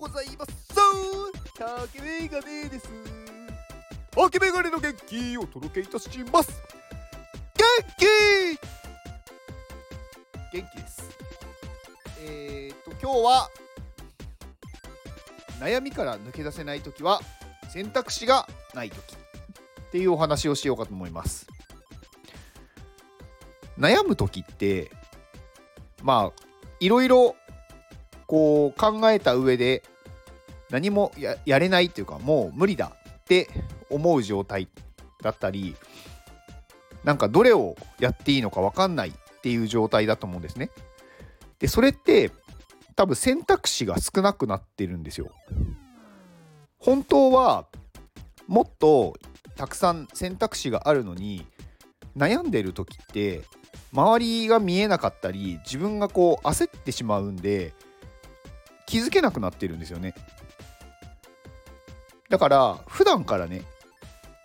ございます。竹メガネです。竹メガネの元気をお届けいたします。元気元気です。えー、っと今日は悩みから抜け出せない時は選択肢がない時っていうお話をしようかと思います。悩む時ってまあいろいろこう考えた上で何もやれないっていうかもう無理だって思う状態だったりなんかどれをやっていいのか分かんないっていう状態だと思うんですね。でそれって多分選択肢が少なくなってるんですよ。本当はもっとたくさん選択肢があるのに悩んでる時って周りが見えなかったり自分がこう焦ってしまうんで気づけなくなってるんですよね。だから普段からね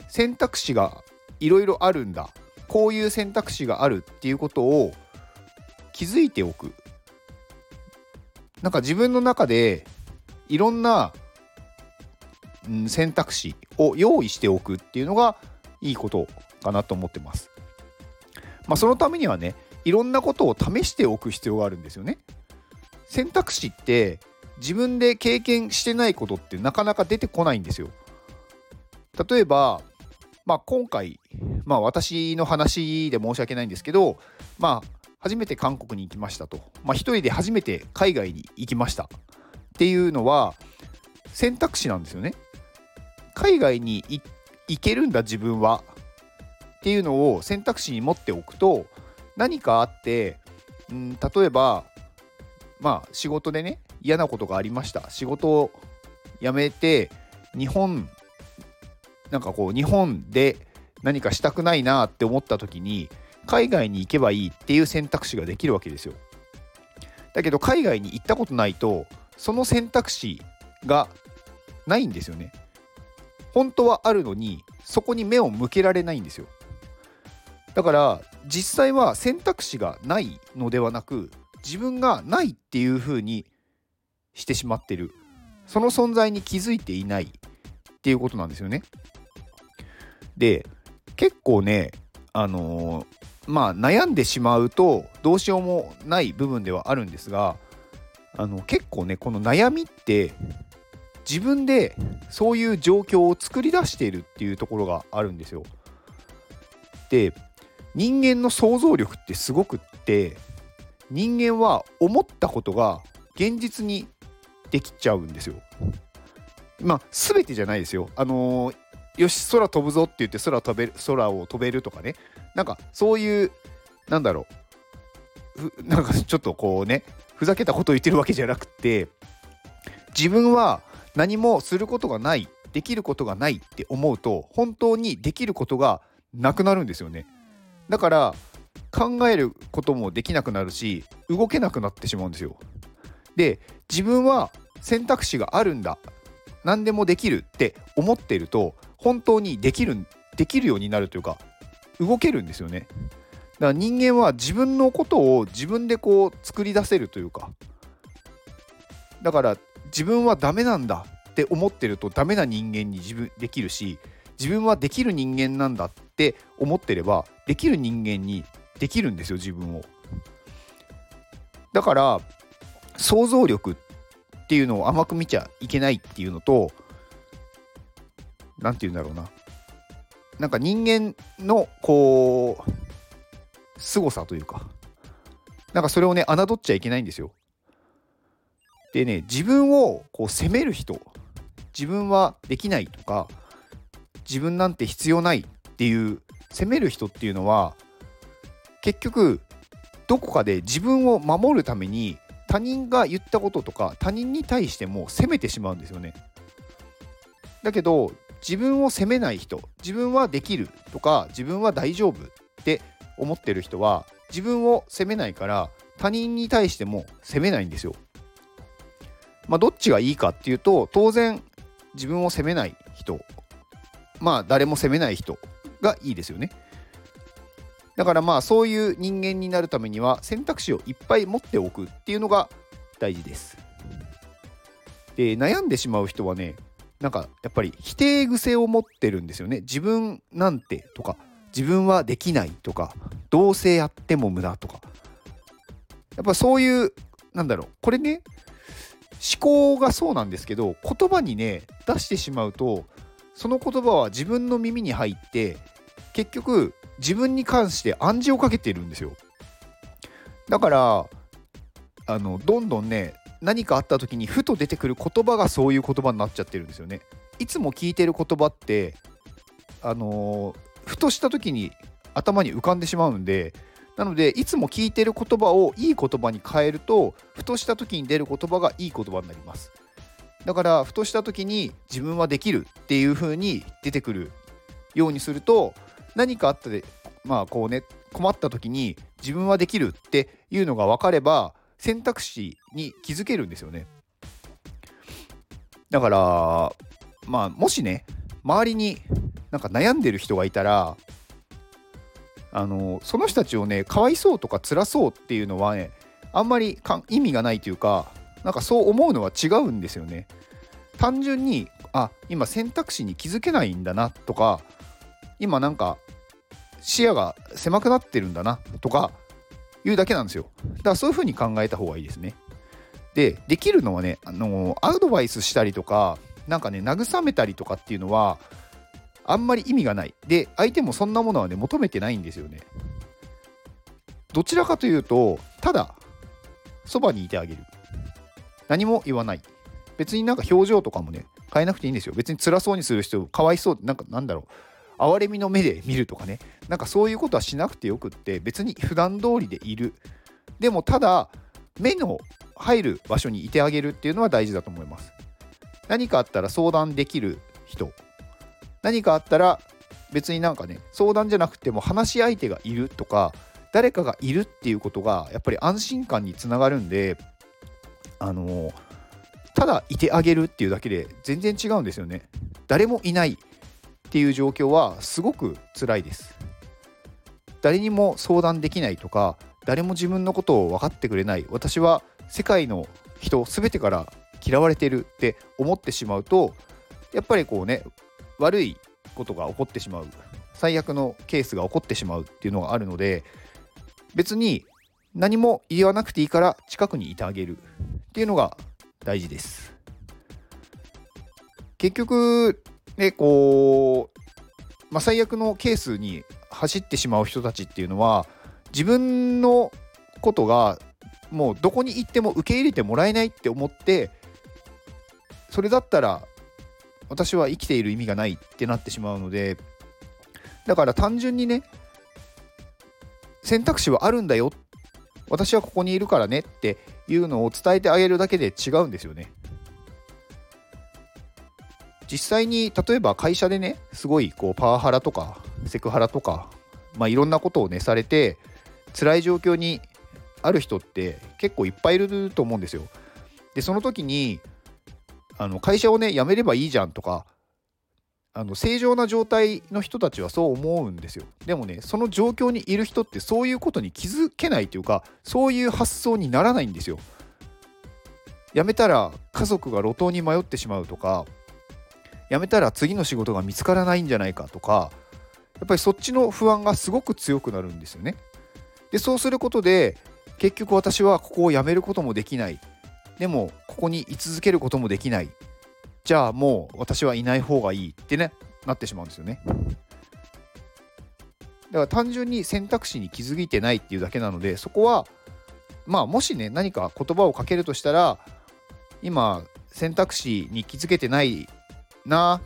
選択肢がいろいろあるんだ。こういう選択肢があるっていうことを気づいておく。なんか自分の中でいろんな、うん、選択肢を用意しておくっていうのがいいことかなと思ってます。まあ、そのためにはねいろんなことを試しておく必要があるんですよね。選択肢って自分で経験してないことってなかなか出てこないんですよ。例えば、まあ、今回、まあ、私の話で申し訳ないんですけど、まあ、初めて韓国に行きましたと、まあ、一人で初めて海外に行きましたっていうのは選択肢なんですよね。海外に行けるんだ自分はっていうのを選択肢に持っておくと何かあって、うん、例えばまあ仕事でね嫌なことがありました。仕事を辞めて日本なんかこう日本で何かしたくないなって思った時に海外に行けばいいっていう選択肢ができるわけですよ。だけど海外に行ったことないとその選択肢がないんですよね。本当はあるのにそこに目を向けられないんですよ。だから実際は選択肢がないのではなく自分がないっていうふうにしてしまってるその存在に気づいていないっていうことなんですよね。で結構ねあのー、まあ悩んでしまうとどうしようもない部分ではあるんですがあの結構ねこの悩みって自分でそういう状況を作り出しているっていうところがあるんですよ。で人間の想像力ってすごくって人間は思ったことが現実にできちゃうんですよ。まあ全てじゃないですよ。あのー、よし空飛ぶぞって言って空飛べる空を飛べるとかねなんかそういうなんだろうなんかちょっとこうねふざけたことを言ってるわけじゃなくて自分は何もすることがないできることがないって思うと本当にできることがなくなるんですよね。だから考えることもできなくなるし動けなくなってしまうんですよ。で自分は選択肢があるんだ何でもできるって思ってると本当にできるできるようになるというか動けるんですよね。だから人間は自分のことを自分でこう作り出せるというかだから自分はダメなんだって思ってるとダメな人間に自分できるし自分はできる人間なんだって思ってればできる人間にできるんですよ自分を。だから想像力っっていうのを甘く見ちゃいけないっていうのと何て言うんだろうななんか人間のこう凄さというかなんかそれをね侮っちゃいけないんですよ。でね自分をこう責める人自分はできないとか自分なんて必要ないっていう責める人っていうのは結局どこかで自分を守るために他人が言ったこととか他人に対しても責めてしまうんですよね。だけど自分を責めない人自分はできるとか自分は大丈夫って思ってる人は自分を責めないから他人に対しても責めないんですよ。まあどっちがいいかっていうと当然自分を責めない人まあ誰も責めない人がいいですよね。だからまあそういう人間になるためには選択肢をいっぱい持っておくっていうのが大事です。で悩んでしまう人はねなんかやっぱり否定癖を持ってるんですよね自分なんてとか自分はできないとかどうせやっても無駄とかやっぱそういうなんだろうこれね思考がそうなんですけど言葉にね出してしまうとその言葉は自分の耳に入って結局自分に関して暗示をかけてるんですよ。だからあのどんどんね何かあった時にふと出てくる言葉がそういう言葉になっちゃってるんですよね。いつも聞いてる言葉ってあの、ふとした時に頭に浮かんでしまうんでなのでいつも聞いてる言葉をいい言葉に変えるとふとした時に出る言葉がいい言葉になります。だからふとした時に自分はできるっていう風に出てくるようにすると何かあったでまあこうね困った時に自分はできるっていうのが分かれば選択肢に気づけるんですよね。だからまあもしね周りになんか悩んでる人がいたらあのその人たちをねかわいそうとか辛そうっていうのはねあんまり意味がないというかなんかそう思うのは違うんですよね。単純にあ今選択肢に気づけないんだなとか今なんか視野が狭くなってるんだなとかいうだけなんですよだからそういうふうに考えた方がいいですねでできるのはねあのアドバイスしたりとかなんかね慰めたりとかっていうのはあんまり意味がない。で、相手もそんなものはね、求めてないんですよね。どちらかというと、ただ、そばにいてあげる。何も言わない。別になんか表情とかもね、変えなくていいんですよ。別に辛そうにする人、かわいそう、なんかなんだろう。哀れみの目で見るとかね。なんかそういうことはしなくてよくって、別に普段通りでいる。でも、ただ、目の入る場所にいてあげるっていうのは大事だと思います。何かあったら相談できる人何かあったら別になんかね相談じゃなくても話し相手がいるとか誰かがいるっていうことがやっぱり安心感につながるんであのただいてあげるっていうだけで全然違うんですよね誰もいないっていう状況はすごく辛いです。誰にも相談できないとか誰も自分のことを分かってくれない私は世界の人全てから嫌われてるって思ってしまうとやっぱりこうね悪いことが起こってしまう最悪のケースが起こってしまうっていうのがあるので別に何も言わなくていいから近くにいてあげるっていうのが大事です。結局ねこう、まあ、最悪のケースに走ってしまう人たちっていうのは自分のことがもうどこに行っても受け入れてもらえないって思ってそれだったら私は生きている意味がないってなってしまうのでだから単純にね選択肢はあるんだよ。私はここにいるからねっていうのを伝えてあげるだけで違うんですよね。実際に例えば会社でねすごいこうパワハラとかセクハラとかまあいろんなことをねされて辛い状況にある人って結構いっぱいいると思うんですよ。でその時にあの会社をね辞めればいいじゃんとかあの正常な状態の人たちはそう思うんですよ。でもねその状況にいる人ってそういうことに気づけないというかそういう発想にならないんですよ。辞めたら家族が路頭に迷ってしまうとか辞めたら次の仕事が見つからないんじゃないかとかやっぱりそっちの不安がすごく強くなるんですよね。でそうすることで結局私はここを辞めることもできない。でもここに居続けることもできない。じゃあもう私はいない方がいい。ってねなってしまうんですよね。だから単純に選択肢に気づいてないっていうだけなのでそこはまあもしね何か言葉をかけるとしたら今選択肢に気づけてないな。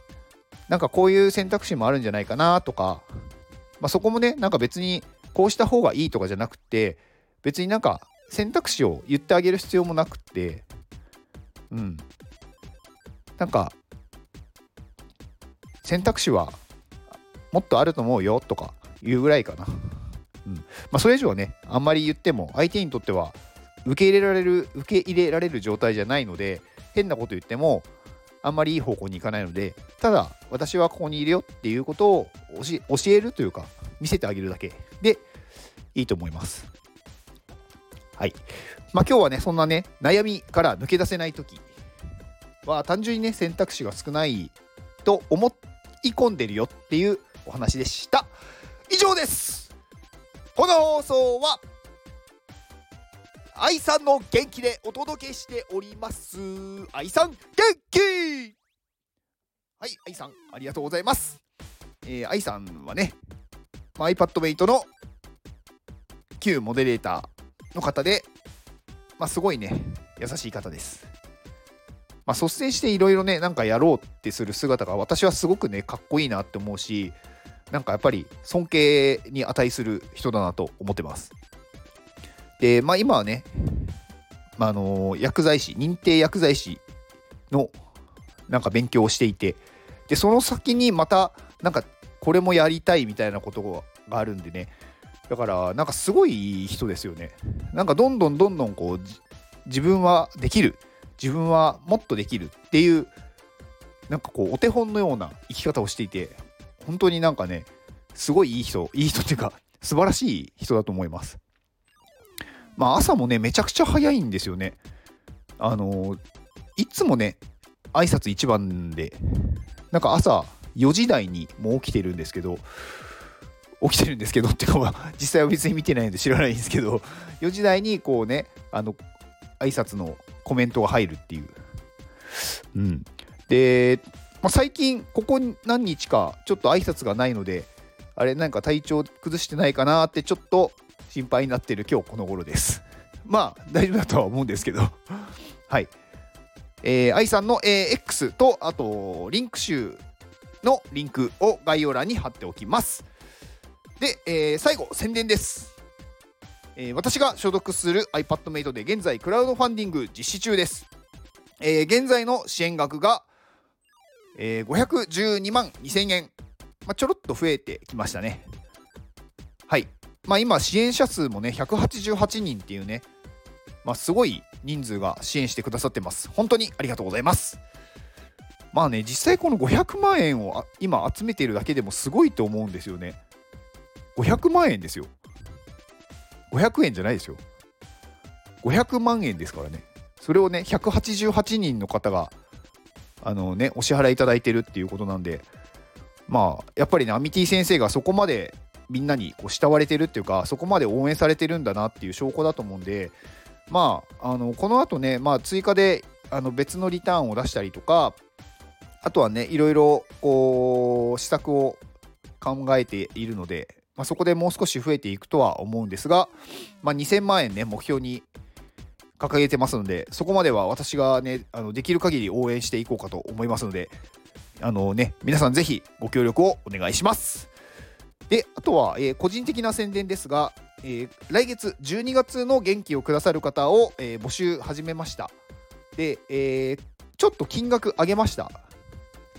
なんかこういう選択肢もあるんじゃないかなとか、まあ、そこもねなんか別にこうした方がいいとかじゃなくて別になんか選択肢を言ってあげる必要もなくって。うん。なんか選択肢はもっとあると思うよとかいうぐらいかな、うん。まあ、それ以上はねあんまり言っても相手にとっては受け入れられる受け入れられる状態じゃないので変なこと言ってもあんまりいい方向に行かないのでただ私はここにいるよっていうことを教えるというか見せてあげるだけでいいと思います。はい。まあ今日はね、そんなね、悩みから抜け出せないときは単純にね選択肢が少ないと思い込んでるよっていうお話でした。以上です。この放送は愛さんの元気でお届けしております。愛さん元気！はい愛さんありがとうございます。えー、愛さんはね iPadMate の旧モデレーターの方でまあすごいね優しい方です。まあ、率先していろいろねなんかやろうってする姿が私はすごくねかっこいいなって思うしなんかやっぱり尊敬に値する人だなと思ってます。でまあ今はね、まあ、の薬剤師認定薬剤師のなんか勉強をしていてでその先にまたなんかこれもやりたいみたいなことがあるんでねだからなんかすごい人ですよね。なんかどんどんどんどんこう自分はできる自分はもっとできるっていうなんかこうお手本のような生き方をしていて本当になんかねすごいいい人いい人っていうか素晴らしい人だと思います。まあ朝もねめちゃくちゃ早いんですよねあのいつもね挨拶一番でなんか朝4時台にもう起きてるんですけど起きてるんですけどっていうか実際は別に見てないんで知らないんですけど4時台にこうねあの挨拶のコメントが入るっていう。うん、で、まあ、最近ここ何日かちょっと挨拶がないのであれなんか体調崩してないかなってちょっと心配になっている今日この頃です。まあ大丈夫だとは思うんですけど はい。えー、愛さんの、えー、X とあとリンク集のリンクを概要欄に貼っておきます。で、えー、最後宣伝です。えー、私が所属する iPadMate で現在クラウドファンディング実施中です。えー、現在の支援額が、えー、512万2000円、まあ、ちょろっと増えてきましたね。まあ、今、支援者数もね、188人っていうね、まあ、すごい人数が支援してくださってます。本当にありがとうございます。まあね、実際この500万円を今集めているだけでもすごいと思うんですよね。500万円ですよ。500円じゃないですよ。500万円ですからね。それをね、188人の方が、あのね、お支払いいただいてるっていうことなんで、まあ、やっぱりね、アミティ先生がそこまでみんなにこう慕われてるっていうか、そこまで応援されてるんだなっていう証拠だと思うんで、まあ、あのこの後ね、まあ、追加であの別のリターンを出したりとか、あとはね、いろいろこう施策を考えているので、まあ、そこでもう少し増えていくとは思うんですが、まあ、2000万円ね、目標に掲げてますので、そこまでは私がね、あのできる限り応援していこうかと思いますので、あのね、皆さんぜひご協力をお願いします。で、あとは、えー、個人的な宣伝ですが、えー、来月12月の元気をくださる方を、えー、募集始めました。で、えちょっと金額上げました。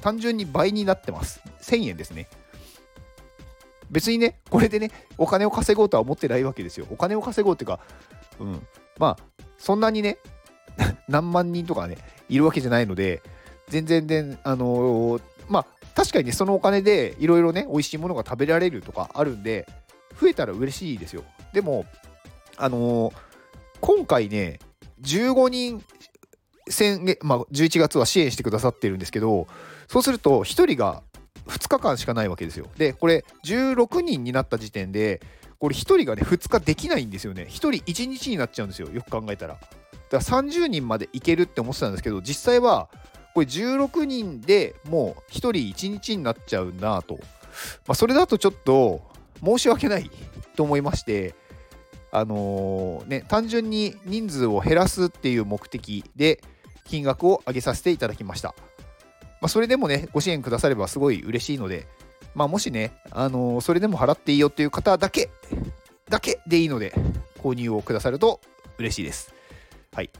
単純に倍になってます。1000円ですね。別にね、これでね、お金を稼ごうとは思ってないわけですよ。お金を稼ごうっていうか、うん、まあ、そんなにね、何万人とかね、いるわけじゃないので、全然で、あのー、まあ、確かにね、そのお金でいろいろね、美味しいものが食べられるとかあるんで、増えたら嬉しいですよ。でも、あのー、今回ね、15人先、まあ、11月は支援してくださってるんですけど、そうすると、1人が2日間しかないわけですよ。で、これ16人になった時点で、これ1人がね、2日できないんですよね。1人1日になっちゃうんですよ。よく考えたら。だから30人までいけるって思ってたんですけど、実際は、これ16人でもう1人1日になっちゃうんだと。まあ、それだとちょっと申し訳ないと思いまして、あのー、ね、単純に人数を減らすっていう目的で金額を上げさせていただきました。まあ、それでもね、ご支援くださればすごい嬉しいので、まあ、もしね、あのー、それでも払っていいよっていう方だけ、だけでいいので、購入をくださると嬉しいです。はい。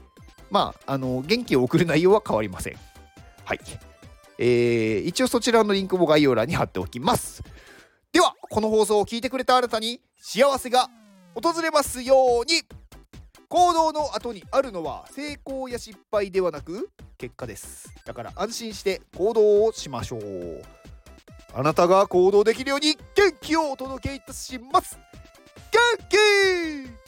まあ、あの、元気を送る内容は変わりません。はい。えー、一応そちらのリンクも概要欄に貼っておきます。では、この放送を聞いてくれたあなたに幸せが訪れますように。行動の後にあるのは成功や失敗ではなく結果です。だから安心して行動をしましょう。あなたが行動できるように元気をお届けいたします。元気!